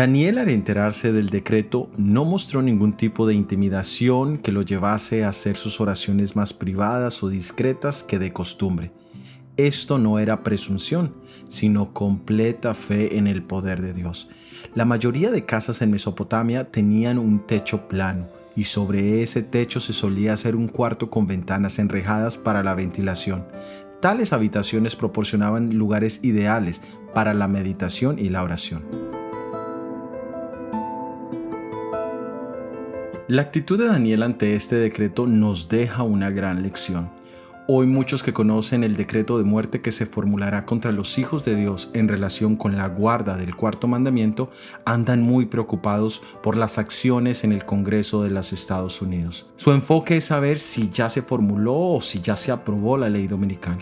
Daniel al enterarse del decreto no mostró ningún tipo de intimidación que lo llevase a hacer sus oraciones más privadas o discretas que de costumbre. Esto no era presunción, sino completa fe en el poder de Dios. La mayoría de casas en Mesopotamia tenían un techo plano y sobre ese techo se solía hacer un cuarto con ventanas enrejadas para la ventilación. Tales habitaciones proporcionaban lugares ideales para la meditación y la oración. La actitud de Daniel ante este decreto nos deja una gran lección. Hoy muchos que conocen el decreto de muerte que se formulará contra los hijos de Dios en relación con la guarda del cuarto mandamiento andan muy preocupados por las acciones en el Congreso de los Estados Unidos. Su enfoque es saber si ya se formuló o si ya se aprobó la ley dominical.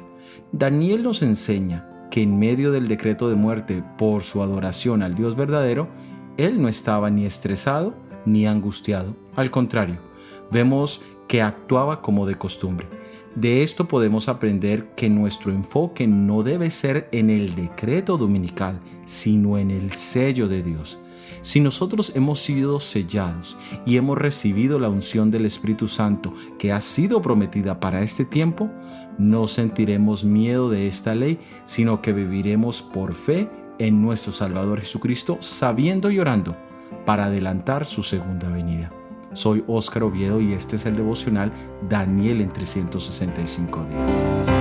Daniel nos enseña que en medio del decreto de muerte por su adoración al Dios verdadero, él no estaba ni estresado ni angustiado. Al contrario, vemos que actuaba como de costumbre. De esto podemos aprender que nuestro enfoque no debe ser en el decreto dominical, sino en el sello de Dios. Si nosotros hemos sido sellados y hemos recibido la unción del Espíritu Santo que ha sido prometida para este tiempo, no sentiremos miedo de esta ley, sino que viviremos por fe en nuestro Salvador Jesucristo, sabiendo y orando para adelantar su segunda venida. Soy Óscar Oviedo y este es el devocional Daniel en 365 días.